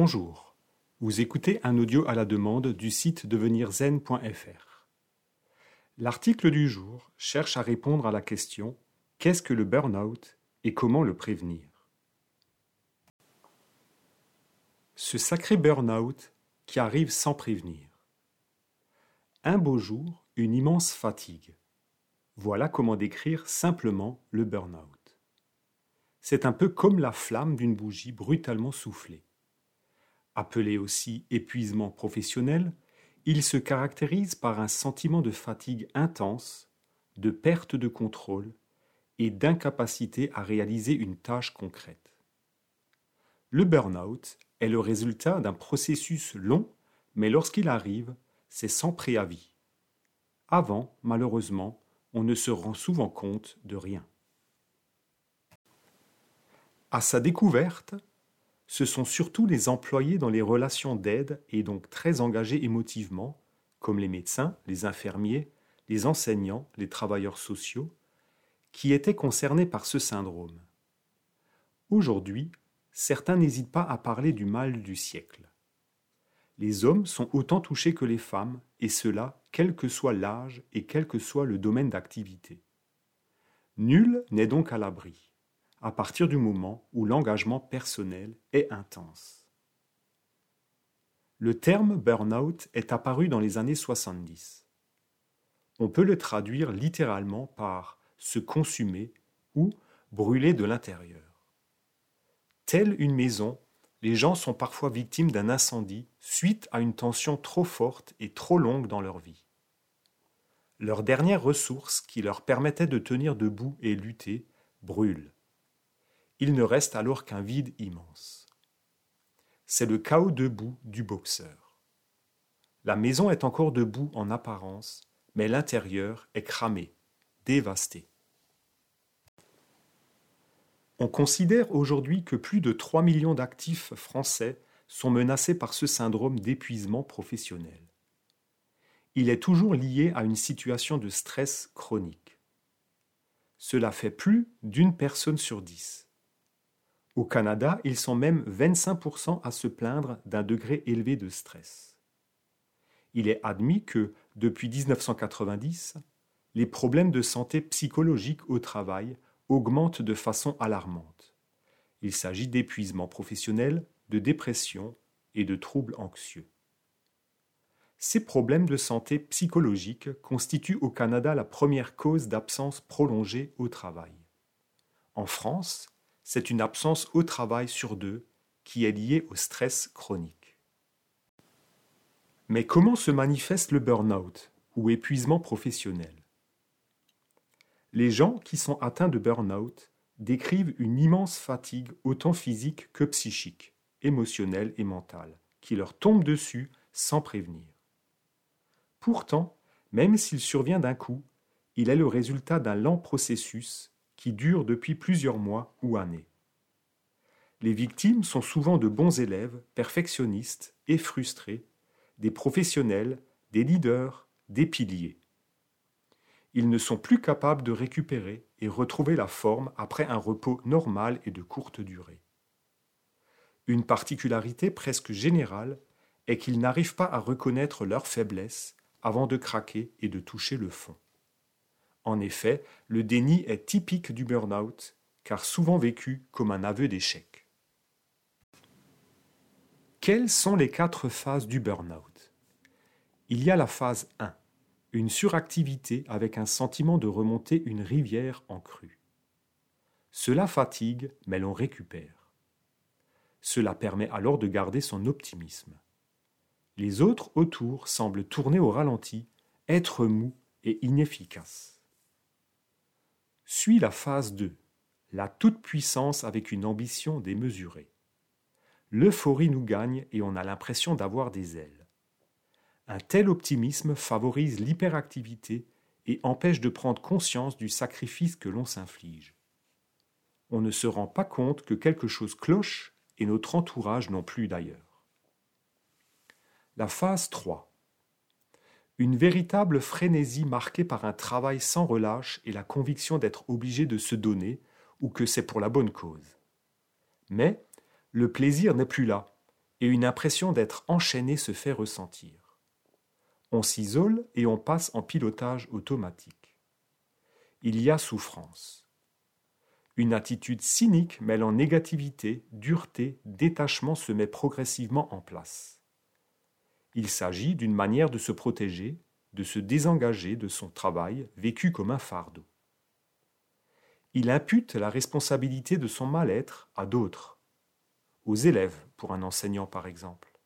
Bonjour, vous écoutez un audio à la demande du site devenirzen.fr. L'article du jour cherche à répondre à la question Qu'est-ce que le burn-out et comment le prévenir? Ce sacré burn-out qui arrive sans prévenir. Un beau jour, une immense fatigue. Voilà comment décrire simplement le burn-out. C'est un peu comme la flamme d'une bougie brutalement soufflée. Appelé aussi épuisement professionnel, il se caractérise par un sentiment de fatigue intense, de perte de contrôle et d'incapacité à réaliser une tâche concrète. Le burn-out est le résultat d'un processus long, mais lorsqu'il arrive, c'est sans préavis. Avant, malheureusement, on ne se rend souvent compte de rien. À sa découverte, ce sont surtout les employés dans les relations d'aide et donc très engagés émotivement, comme les médecins, les infirmiers, les enseignants, les travailleurs sociaux, qui étaient concernés par ce syndrome. Aujourd'hui, certains n'hésitent pas à parler du mal du siècle. Les hommes sont autant touchés que les femmes, et cela quel que soit l'âge et quel que soit le domaine d'activité. Nul n'est donc à l'abri à partir du moment où l'engagement personnel est intense. Le terme burn-out est apparu dans les années 70. On peut le traduire littéralement par se consumer ou brûler de l'intérieur. Telle une maison, les gens sont parfois victimes d'un incendie suite à une tension trop forte et trop longue dans leur vie. Leur dernière ressource qui leur permettait de tenir debout et lutter brûle. Il ne reste alors qu'un vide immense. C'est le chaos debout du boxeur. La maison est encore debout en apparence, mais l'intérieur est cramé, dévasté. On considère aujourd'hui que plus de 3 millions d'actifs français sont menacés par ce syndrome d'épuisement professionnel. Il est toujours lié à une situation de stress chronique. Cela fait plus d'une personne sur dix. Au Canada, ils sont même 25% à se plaindre d'un degré élevé de stress. Il est admis que, depuis 1990, les problèmes de santé psychologique au travail augmentent de façon alarmante. Il s'agit d'épuisement professionnel, de dépression et de troubles anxieux. Ces problèmes de santé psychologique constituent au Canada la première cause d'absence prolongée au travail. En France, c'est une absence au travail sur deux qui est liée au stress chronique. Mais comment se manifeste le burn-out ou épuisement professionnel? Les gens qui sont atteints de burn-out décrivent une immense fatigue autant physique que psychique, émotionnelle et mentale, qui leur tombe dessus sans prévenir. Pourtant, même s'il survient d'un coup, il est le résultat d'un lent processus qui dure depuis plusieurs mois ou années. Les victimes sont souvent de bons élèves, perfectionnistes et frustrés, des professionnels, des leaders, des piliers. Ils ne sont plus capables de récupérer et retrouver la forme après un repos normal et de courte durée. Une particularité presque générale est qu'ils n'arrivent pas à reconnaître leurs faiblesses avant de craquer et de toucher le fond. En effet, le déni est typique du burn-out, car souvent vécu comme un aveu d'échec. Quelles sont les quatre phases du burn-out? Il y a la phase 1, une suractivité avec un sentiment de remonter une rivière en crue. Cela fatigue, mais l'on récupère. Cela permet alors de garder son optimisme. Les autres autour semblent tourner au ralenti, être mous et inefficaces. Suit la phase 2, la toute-puissance avec une ambition démesurée. L'euphorie nous gagne et on a l'impression d'avoir des ailes. Un tel optimisme favorise l'hyperactivité et empêche de prendre conscience du sacrifice que l'on s'inflige. On ne se rend pas compte que quelque chose cloche et notre entourage non plus d'ailleurs. La phase 3 une véritable frénésie marquée par un travail sans relâche et la conviction d'être obligé de se donner ou que c'est pour la bonne cause. Mais le plaisir n'est plus là, et une impression d'être enchaîné se fait ressentir. On s'isole et on passe en pilotage automatique. Il y a souffrance. Une attitude cynique mêlant négativité, dureté, détachement se met progressivement en place. Il s'agit d'une manière de se protéger, de se désengager de son travail vécu comme un fardeau. Il impute la responsabilité de son mal-être à d'autres, aux élèves pour un enseignant par exemple.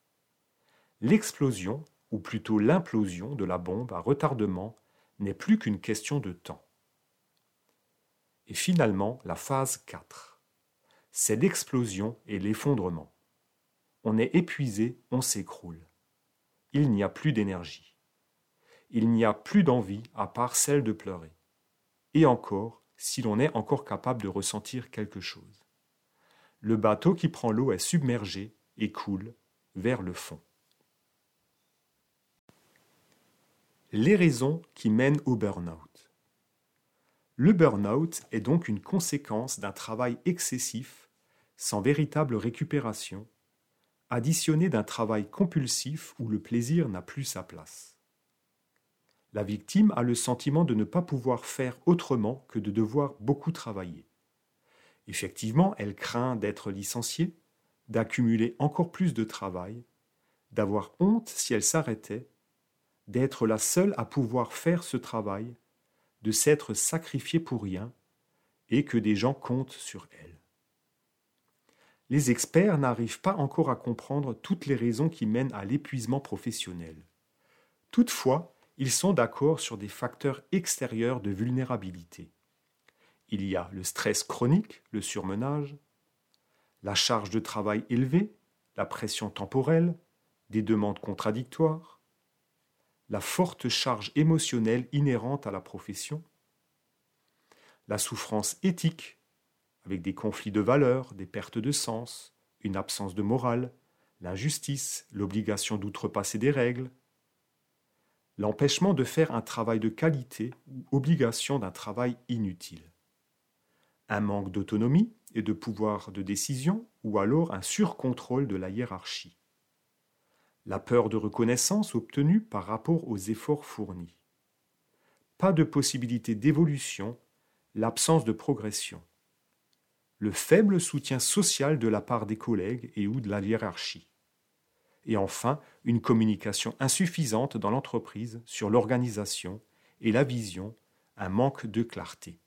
L'explosion, ou plutôt l'implosion de la bombe à retardement n'est plus qu'une question de temps. Et finalement, la phase 4. C'est l'explosion et l'effondrement. On est épuisé, on s'écroule. Il n'y a plus d'énergie. Il n'y a plus d'envie à part celle de pleurer. Et encore, si l'on est encore capable de ressentir quelque chose. Le bateau qui prend l'eau est submergé et coule vers le fond. Les raisons qui mènent au burn-out. Le burn-out est donc une conséquence d'un travail excessif, sans véritable récupération, additionné d'un travail compulsif où le plaisir n'a plus sa place. La victime a le sentiment de ne pas pouvoir faire autrement que de devoir beaucoup travailler. Effectivement, elle craint d'être licenciée, d'accumuler encore plus de travail, d'avoir honte si elle s'arrêtait, d'être la seule à pouvoir faire ce travail, de s'être sacrifiée pour rien, et que des gens comptent sur elle. Les experts n'arrivent pas encore à comprendre toutes les raisons qui mènent à l'épuisement professionnel. Toutefois, ils sont d'accord sur des facteurs extérieurs de vulnérabilité. Il y a le stress chronique, le surmenage, la charge de travail élevée, la pression temporelle, des demandes contradictoires, la forte charge émotionnelle inhérente à la profession, la souffrance éthique, avec des conflits de valeurs, des pertes de sens, une absence de morale, l'injustice, l'obligation d'outrepasser des règles, l'empêchement de faire un travail de qualité ou obligation d'un travail inutile, un manque d'autonomie et de pouvoir de décision ou alors un surcontrôle de la hiérarchie, la peur de reconnaissance obtenue par rapport aux efforts fournis, pas de possibilité d'évolution, l'absence de progression, le faible soutien social de la part des collègues et ou de la hiérarchie, et enfin une communication insuffisante dans l'entreprise sur l'organisation et la vision, un manque de clarté.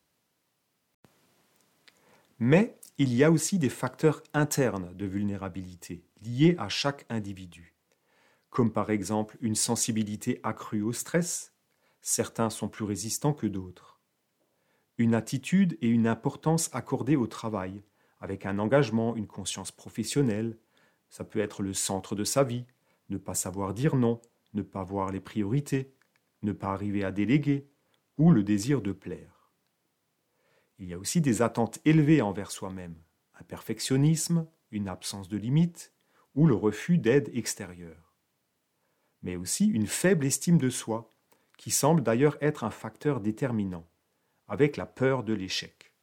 Mais il y a aussi des facteurs internes de vulnérabilité liés à chaque individu, comme par exemple une sensibilité accrue au stress, certains sont plus résistants que d'autres, une attitude et une importance accordées au travail, avec un engagement, une conscience professionnelle, ça peut être le centre de sa vie, ne pas savoir dire non, ne pas voir les priorités, ne pas arriver à déléguer, ou le désir de plaire. Il y a aussi des attentes élevées envers soi-même, un perfectionnisme, une absence de limites, ou le refus d'aide extérieure. Mais aussi une faible estime de soi, qui semble d'ailleurs être un facteur déterminant, avec la peur de l'échec.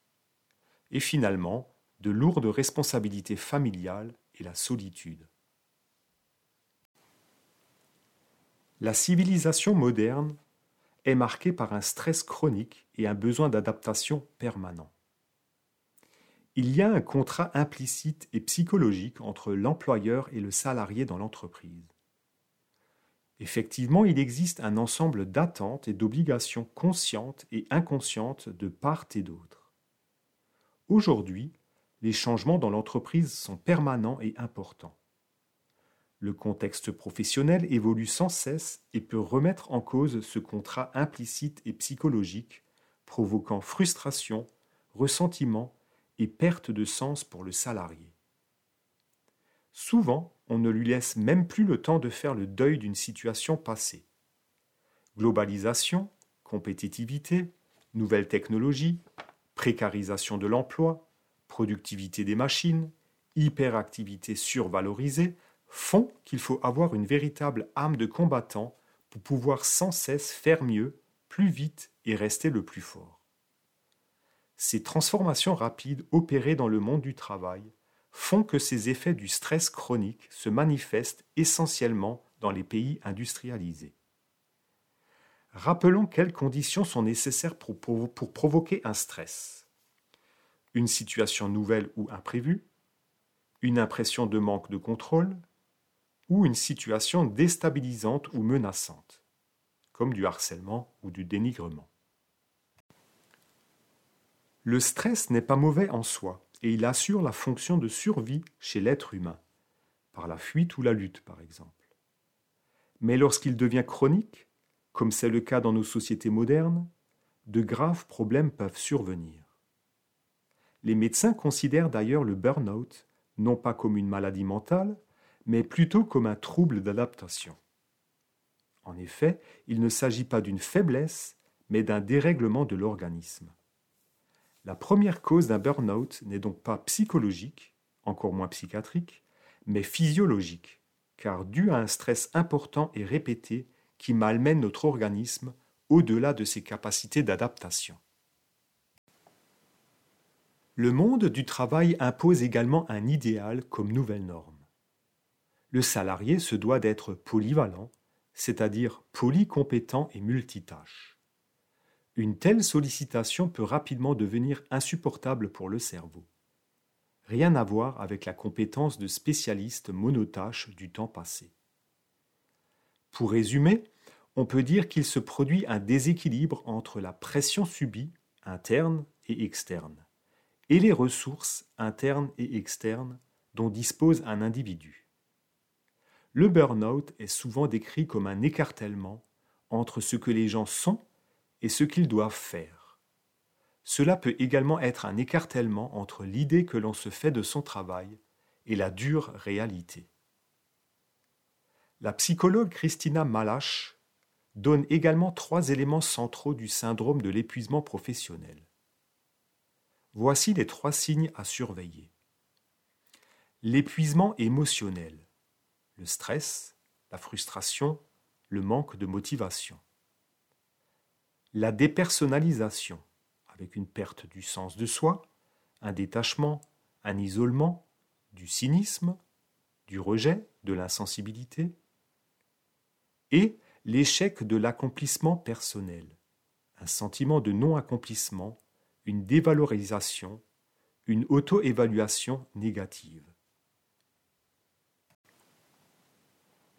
Et finalement, de lourdes responsabilités familiales et la solitude. La civilisation moderne est marquée par un stress chronique et un besoin d'adaptation permanent. Il y a un contrat implicite et psychologique entre l'employeur et le salarié dans l'entreprise. Effectivement, il existe un ensemble d'attentes et d'obligations conscientes et inconscientes de part et d'autre. Aujourd'hui, les changements dans l'entreprise sont permanents et importants. Le contexte professionnel évolue sans cesse et peut remettre en cause ce contrat implicite et psychologique, provoquant frustration, ressentiment et perte de sens pour le salarié. Souvent, on ne lui laisse même plus le temps de faire le deuil d'une situation passée. Globalisation, compétitivité, nouvelles technologies, précarisation de l'emploi, productivité des machines, hyperactivité survalorisée font qu'il faut avoir une véritable âme de combattant pour pouvoir sans cesse faire mieux, plus vite et rester le plus fort. Ces transformations rapides opérées dans le monde du travail font que ces effets du stress chronique se manifestent essentiellement dans les pays industrialisés. Rappelons quelles conditions sont nécessaires pour, provoquer un stress. Une situation nouvelle ou imprévue, une impression de manque de contrôle, ou une situation déstabilisante ou menaçante, comme du harcèlement ou du dénigrement. Le stress n'est pas mauvais en soi, et il assure la fonction de survie chez l'être humain, par la fuite ou la lutte par exemple. Mais lorsqu'il devient chronique, comme c'est le cas dans nos sociétés modernes, de graves problèmes peuvent survenir. Les médecins considèrent d'ailleurs le burn-out non pas comme une maladie mentale, mais plutôt comme un trouble d'adaptation. En effet, il ne s'agit pas d'une faiblesse, mais d'un dérèglement de l'organisme. La première cause d'un burn-out n'est donc pas psychologique, encore moins psychiatrique, mais physiologique, car dû à un stress important et répété qui malmène notre organisme au-delà de ses capacités d'adaptation. Le monde du travail impose également un idéal comme nouvelle norme. Le salarié se doit d'être polyvalent, c'est-à-dire polycompétent et multitâche. Une telle sollicitation peut rapidement devenir insupportable pour le cerveau. Rien à voir avec la compétence de spécialiste monotâche du temps passé. Pour résumer, on peut dire qu'il se produit un déséquilibre entre la pression subie, interne et externe, et les ressources internes et externes dont dispose un individu. Le burn-out est souvent décrit comme un écartèlement entre ce que les gens sont et ce qu'ils doivent faire. Cela peut également être un écartèlement entre l'idée que l'on se fait de son travail et la dure réalité. La psychologue Christina Malache donne également trois éléments centraux du syndrome de l'épuisement professionnel. Voici les trois signes à surveiller. L'épuisement émotionnel, le stress, la frustration, le manque de motivation. La dépersonnalisation, avec une perte du sens de soi, un détachement, un isolement, du cynisme, du rejet, de l'insensibilité. Et l'échec de l'accomplissement personnel, un sentiment de non-accomplissement, une dévalorisation, une auto-évaluation négative.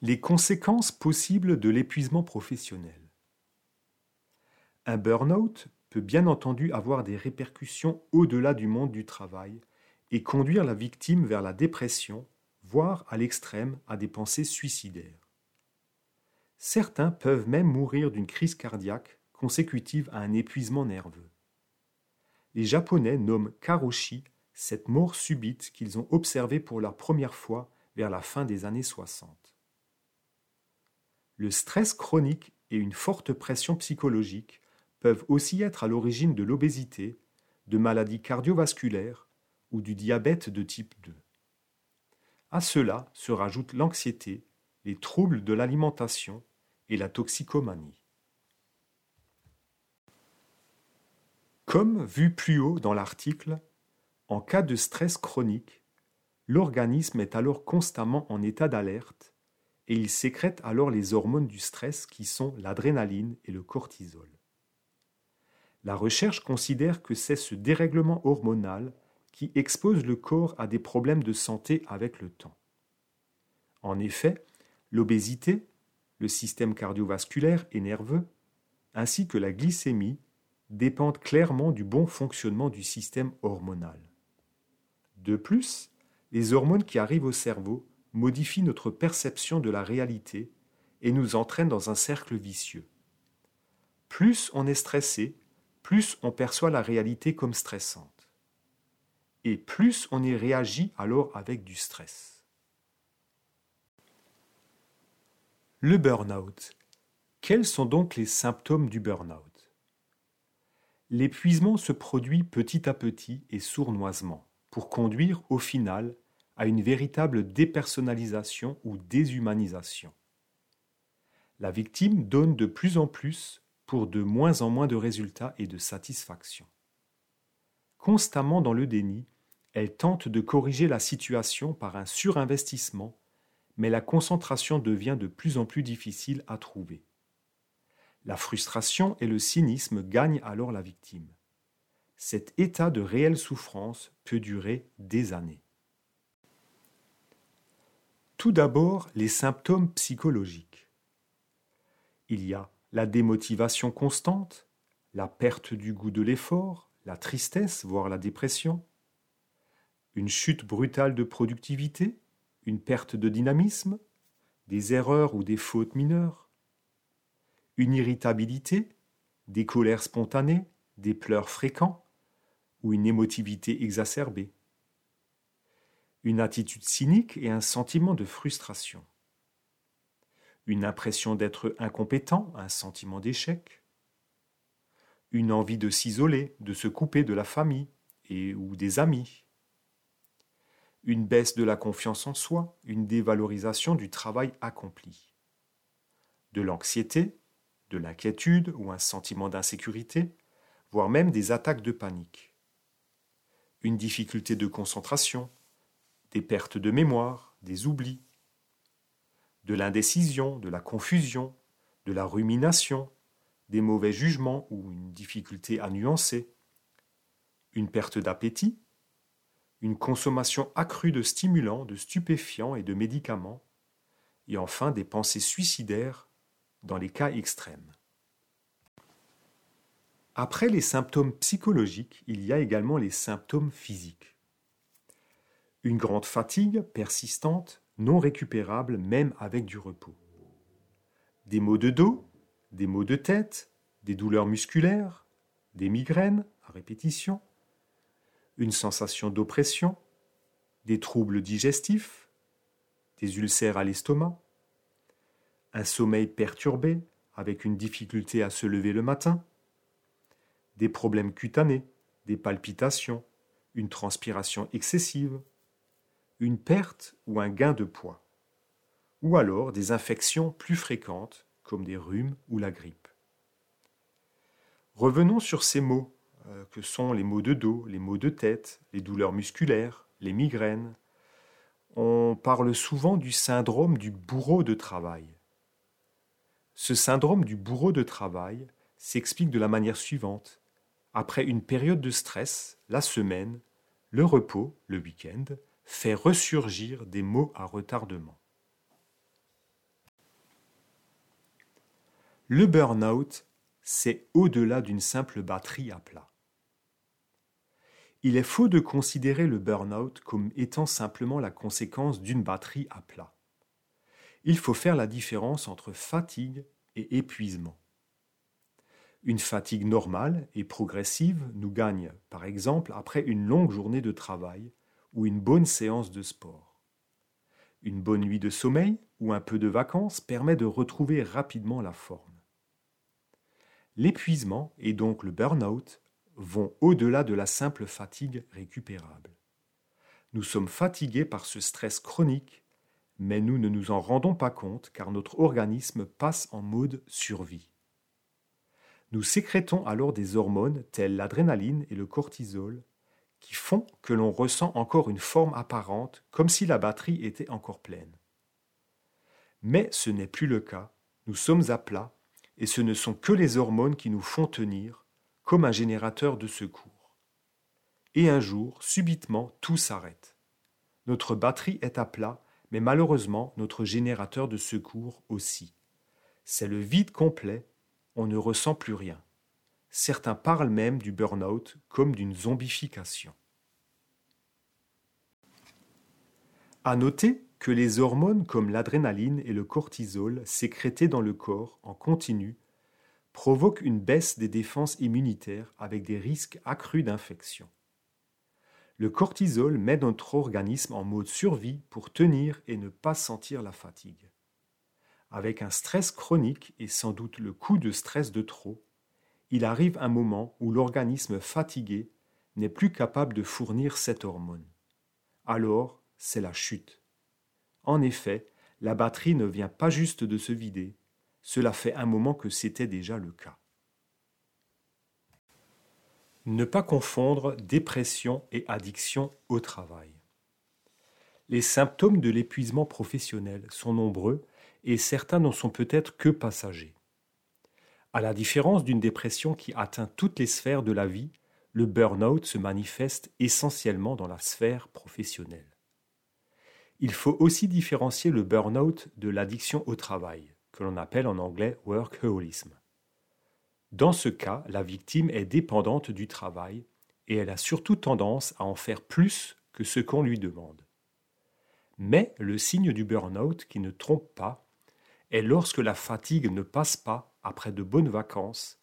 Les conséquences possibles de l'épuisement professionnel. Un burn-out peut bien entendu avoir des répercussions au-delà du monde du travail et conduire la victime vers la dépression, voire à l'extrême à des pensées suicidaires. Certains peuvent même mourir d'une crise cardiaque consécutive à un épuisement nerveux. Les Japonais nomment karoshi cette mort subite qu'ils ont observée pour la première fois vers la fin des années 60. Le stress chronique et une forte pression psychologique peuvent aussi être à l'origine de l'obésité, de maladies cardiovasculaires ou du diabète de type 2. À cela se rajoutent l'anxiété, les troubles de l'alimentation et la toxicomanie. Comme vu plus haut dans l'article, en cas de stress chronique, l'organisme est alors constamment en état d'alerte et il sécrète alors les hormones du stress qui sont l'adrénaline et le cortisol. La recherche considère que c'est ce dérèglement hormonal qui expose le corps à des problèmes de santé avec le temps. En effet, l'obésité, le système cardiovasculaire et nerveux, ainsi que la glycémie, dépendent clairement du bon fonctionnement du système hormonal. De plus, les hormones qui arrivent au cerveau modifient notre perception de la réalité et nous entraînent dans un cercle vicieux. Plus on est stressé, plus on perçoit la réalité comme stressante. Et plus on y réagit alors avec du stress. Le burn-out. Quels sont donc les symptômes du burn-out? L'épuisement se produit petit à petit et sournoisement pour conduire au final à une véritable dépersonnalisation ou déshumanisation. La victime donne de plus en plus pour de moins en moins de résultats et de satisfaction. Constamment dans le déni, Elle tente de corriger la situation par un surinvestissement, mais la concentration devient de plus en plus difficile à trouver. La frustration et le cynisme gagnent alors la victime. Cet état de réelle souffrance peut durer des années. Tout d'abord, les symptômes psychologiques. Il y a la démotivation constante, la perte du goût de l'effort, la tristesse, voire la dépression, une chute brutale de productivité, une perte de dynamisme, des erreurs ou des fautes mineures, une irritabilité, des colères spontanées, des pleurs fréquents ou une émotivité exacerbée, une attitude cynique et un sentiment de frustration, une impression d'être incompétent, un sentiment d'échec, une envie de s'isoler, de se couper de la famille et ou des amis, une baisse de la confiance en soi, une dévalorisation du travail accompli, de l'anxiété, de l'inquiétude ou un sentiment d'insécurité, voire même des attaques de panique, une difficulté de concentration, des pertes de mémoire, des oublis, de l'indécision, de la confusion, de la rumination, des mauvais jugements ou une difficulté à nuancer, une perte d'appétit, une consommation accrue de stimulants, de stupéfiants et de médicaments, et enfin des pensées suicidaires dans les cas extrêmes. Après les symptômes psychologiques, il y a également les symptômes physiques. Une grande fatigue persistante, non récupérable même avec du repos. Des maux de dos, des maux de tête, des douleurs musculaires, des migraines à répétition, une sensation d'oppression, des troubles digestifs, des ulcères à l'estomac, un sommeil perturbé avec une difficulté à se lever le matin, des problèmes cutanés, des palpitations, une transpiration excessive, une perte ou un gain de poids, ou alors des infections plus fréquentes comme des rhumes ou la grippe. Revenons sur ces mots euh, que sont les maux de dos, les maux de tête, les douleurs musculaires, les migraines. On parle souvent du syndrome du bourreau de travail. Ce syndrome du bourreau de travail s'explique de la manière suivante. Après une période de stress, la semaine, le repos, le week-end, fait ressurgir des maux à retardement. Le burn-out, c'est au-delà d'une simple batterie à plat. Il est faux de considérer le burn-out comme étant simplement la conséquence d'une batterie à plat. Il faut faire la différence entre fatigue et épuisement. Une fatigue normale et progressive nous gagne, par exemple, après une longue journée de travail ou une bonne séance de sport. Une bonne nuit de sommeil ou un peu de vacances permet de retrouver rapidement la forme. L'épuisement et donc le burn-out vont au-delà de la simple fatigue récupérable. Nous sommes fatigués par ce stress chronique, mais nous ne nous en rendons pas compte car notre organisme passe en mode survie. Nous sécrétons alors des hormones telles l'adrénaline et le cortisol qui font que l'on ressent encore une forme apparente comme si la batterie était encore pleine. Mais ce n'est plus le cas, nous sommes à plat et ce ne sont que les hormones qui nous font tenir, comme un générateur de secours. Et un jour, subitement, tout s'arrête. Notre batterie est à plat, mais malheureusement notre générateur de secours aussi. C'est le vide complet, on ne ressent plus rien. Certains parlent même du burn-out comme d'une zombification. À noter que les hormones comme l'adrénaline et le cortisol sécrétés dans le corps en continu provoquent une baisse des défenses immunitaires avec des risques accrus d'infection. Le cortisol met notre organisme en mode survie pour tenir et ne pas sentir la fatigue. Avec un stress chronique et sans doute le coup de stress de trop, il arrive un moment où l'organisme fatigué n'est plus capable de fournir cette hormone. Alors, c'est la chute. En effet, la batterie ne vient pas juste de se vider, cela fait un moment que c'était déjà le cas. Ne pas confondre dépression et addiction au travail. Les symptômes de l'épuisement professionnel sont nombreux et certains n'en sont peut-être que passagers. À la différence d'une dépression qui atteint toutes les sphères de la vie, le burn-out se manifeste essentiellement dans la sphère professionnelle. Il faut aussi différencier le burn-out de l'addiction au travail, que l'on appelle en anglais workaholism. Dans ce cas, la victime est dépendante du travail et elle a surtout tendance à en faire plus que ce qu'on lui demande. Mais le signe du burn-out qui ne trompe pas est lorsque la fatigue ne passe pas après de bonnes vacances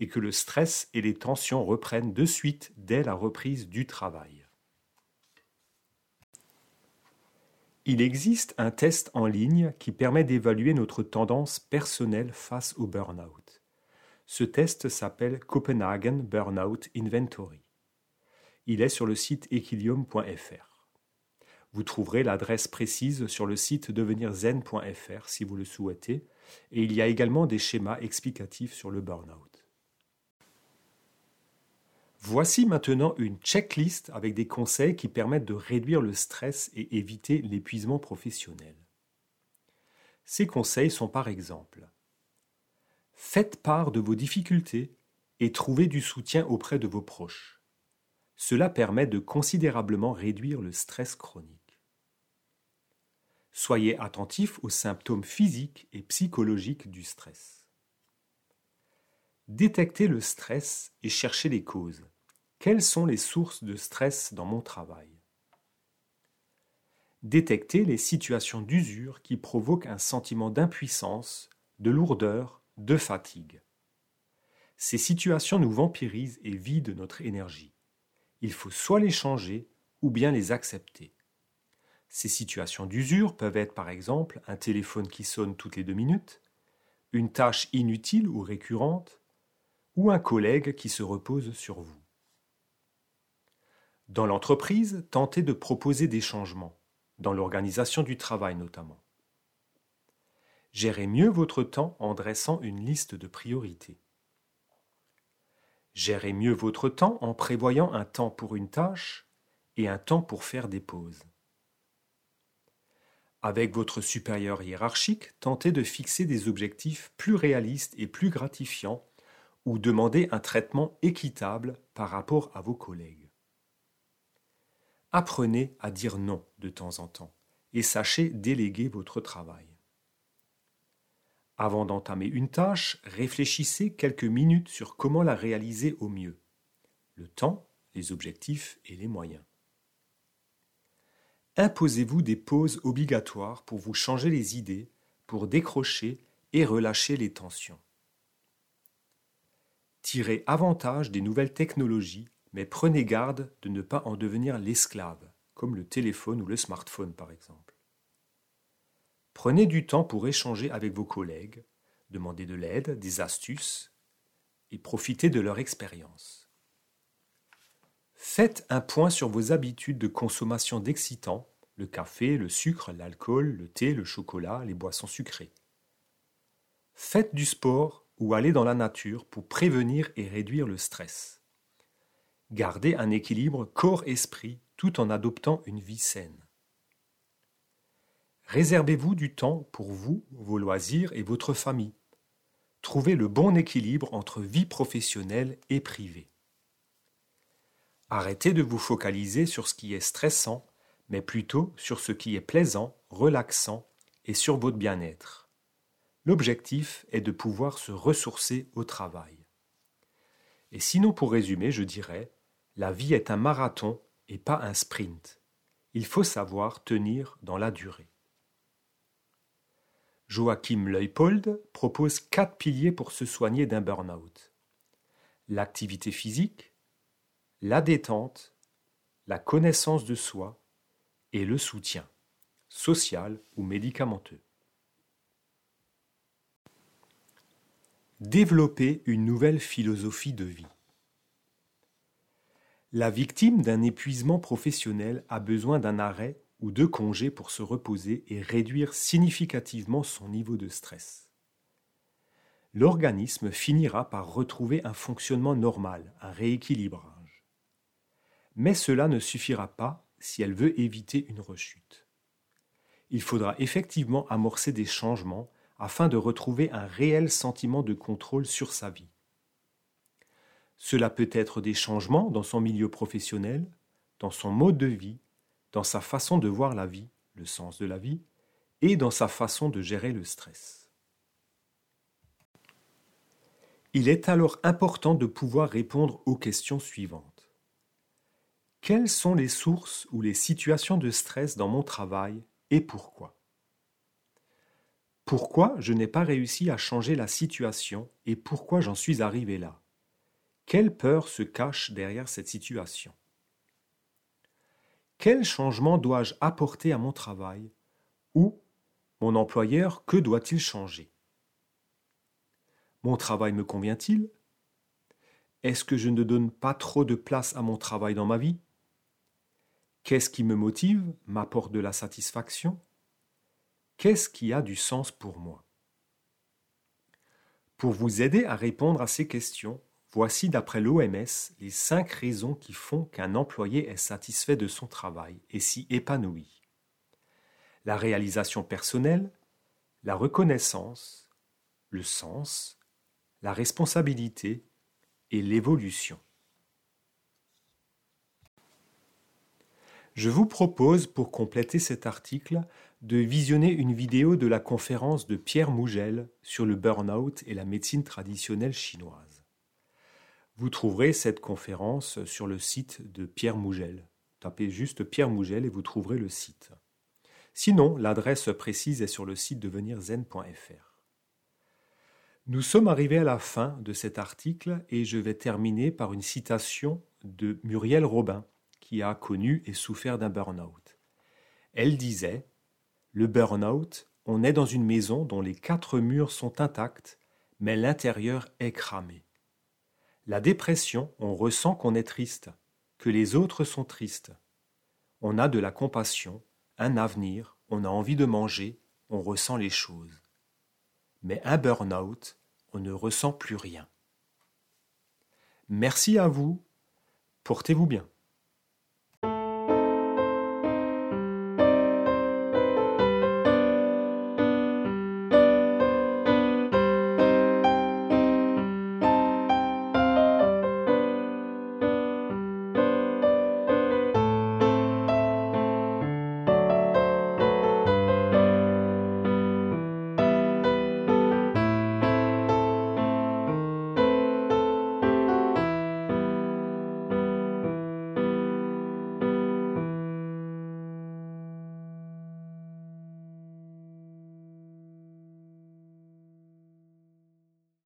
et que le stress et les tensions reprennent de suite dès la reprise du travail. Il existe un test en ligne qui permet d'évaluer notre tendance personnelle face au burn-out. Ce test s'appelle Copenhagen Burnout Inventory. Il est sur le site equilium.fr. Vous trouverez l'adresse précise sur le site devenirzen.fr si vous le souhaitez, et il y a également des schémas explicatifs sur le burnout. Voici maintenant une checklist avec des conseils qui permettent de réduire le stress et éviter l'épuisement professionnel. Ces conseils sont par exemple Faites part de vos difficultés et trouvez du soutien auprès de vos proches. Cela permet de considérablement réduire le stress chronique. Soyez attentif aux symptômes physiques et psychologiques du stress. Détectez le stress et cherchez les causes. Quelles sont les sources de stress dans mon travail? Détectez les situations d'usure qui provoquent un sentiment d'impuissance, de lourdeur de fatigue. Ces situations nous vampirisent et vident notre énergie. Il faut soit les changer ou bien les accepter. Ces situations d'usure peuvent être par exemple un téléphone qui sonne toutes les deux minutes, une tâche inutile ou récurrente, ou un collègue qui se repose sur vous. Dans l'entreprise, tentez de proposer des changements, dans l'organisation du travail notamment. Gérez mieux votre temps en dressant une liste de priorités. Gérez mieux votre temps en prévoyant un temps pour une tâche et un temps pour faire des pauses. Avec votre supérieur hiérarchique, tentez de fixer des objectifs plus réalistes et plus gratifiants ou demandez un traitement équitable par rapport à vos collègues. Apprenez à dire non de temps en temps et sachez déléguer votre travail. Avant d'entamer une tâche, réfléchissez quelques minutes sur comment la réaliser au mieux. Le temps, les objectifs et les moyens. Imposez-vous des pauses obligatoires pour vous changer les idées, pour décrocher et relâcher les tensions. Tirez avantage des nouvelles technologies, mais prenez garde de ne pas en devenir l'esclave, comme le téléphone ou le smartphone par exemple. Prenez du temps pour échanger avec vos collègues, demandez de l'aide, des astuces et profitez de leur expérience. Faites un point sur vos habitudes de consommation d'excitants, le café, le sucre, l'alcool, le thé, le chocolat, les boissons sucrées. Faites du sport ou allez dans la nature pour prévenir et réduire le stress. Gardez un équilibre corps-esprit tout en adoptant une vie saine. Réservez-vous du temps pour vous, vos loisirs et votre famille. Trouvez le bon équilibre entre vie professionnelle et privée. Arrêtez de vous focaliser sur ce qui est stressant, mais plutôt sur ce qui est plaisant, relaxant et sur votre bien-être. L'objectif est de pouvoir se ressourcer au travail. Et sinon, pour résumer, je dirais, la vie est un marathon et pas un sprint. Il faut savoir tenir dans la durée. Joachim Leupold propose quatre piliers pour se soigner d'un burn-out. L'activité physique, la détente, la connaissance de soi et le soutien, social ou médicamenteux. Développer une nouvelle philosophie de vie. La victime d'un épuisement professionnel a besoin d'un arrêt ou de congés pour se reposer et réduire significativement son niveau de stress. l'organisme finira par retrouver un fonctionnement normal, un rééquilibrage. Mais cela ne suffira pas si elle veut éviter une rechute. Il faudra effectivement amorcer des changements afin de retrouver un réel sentiment de contrôle sur sa vie. Cela peut être des changements dans son milieu professionnel, dans son mode de vie, dans sa façon de voir la vie, le sens de la vie, et dans sa façon de gérer le stress. Il est alors important de pouvoir répondre aux questions suivantes. Quelles sont les sources ou les situations de stress dans mon travail et pourquoi? Pourquoi je n'ai pas réussi à changer la situation et pourquoi j'en suis arrivé là? Quelle peur se cache derrière cette situation? Quel changement dois-je apporter à mon travail Ou mon employeur, que doit-il changer? Mon travail me convient-il? Est-ce que je ne donne pas trop de place à mon travail dans ma vie? Qu'est-ce qui me motive, m'apporte de la satisfaction? Qu'est-ce qui a du sens pour moi? Pour vous aider à répondre à ces questions, voici d'après l'OMS les cinq raisons qui font qu'un employé est satisfait de son travail et s'y épanouit. La réalisation personnelle, la reconnaissance, le sens, la responsabilité et l'évolution. Je vous propose, pour compléter cet article, de visionner une vidéo de la conférence de Pierre Mougel sur le burn-out et la médecine traditionnelle chinoise. Vous trouverez cette conférence sur le site de Pierre Mougel. Tapez juste Pierre Mougel et vous trouverez le site. Sinon, l'adresse précise est sur le site devenirzen.fr. Nous sommes arrivés à la fin de cet article et je vais terminer par une citation de Muriel Robin qui a connu et souffert d'un burn-out. Elle disait Le burn-out, on est dans une maison dont les quatre murs sont intacts, mais l'intérieur est cramé. La dépression, on ressent qu'on est triste, que les autres sont tristes. On a de la compassion, un avenir, on a envie de manger, on ressent les choses. Mais un burn-out, on ne ressent plus rien. Merci à vous, portez-vous bien.